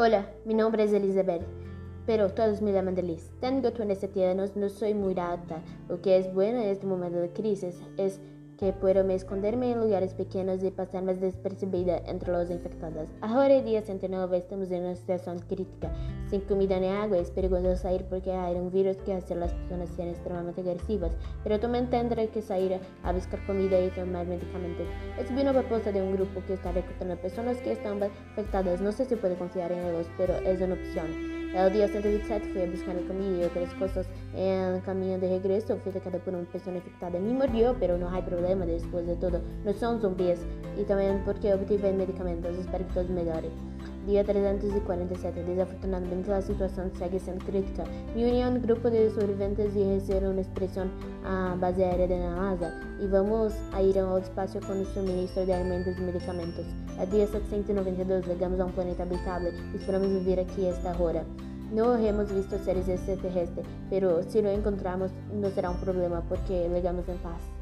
Hola, mi nombre es Elizabeth, pero todos me llaman Liz. Tengo 27 años, no soy muy alta. Lo que es bueno en este momento de crisis es que puedo me esconderme en lugares pequeños y pasar más despercibida entre los infectados. Ahora, día 109, estamos en una situación crítica. Sin comida ni agua es peligroso salir porque hay un virus que hace a las personas ser extremadamente agresivas, pero también tendré que salir a buscar comida y tomar medicamentos. Es una propuesta de un grupo que está reclutando personas que están infectadas. No sé si puede confiar en ellos, pero es una opción. El día 127 fui a buscar comida y otras cosas en el camino de regreso. Fui atacada por una persona infectada. Me mordió, pero no hay problema después de todo. No son zombies. Y también porque obtuve medicamentos. Espero que todo mejore. Día 347. Desafortunadamente la situación sigue siendo crítica. Me uní a un grupo de sobreviventes y recibieron una expresión a base aérea de la NASA. Y vamos a ir al espacio con el suministro de alimentos y medicamentos. El día 792 llegamos a un planeta habitable. Esperamos vivir aquí esta hora. No hemos visto seres extraterrestres, pero si lo encontramos no será un problema porque llegamos en paz.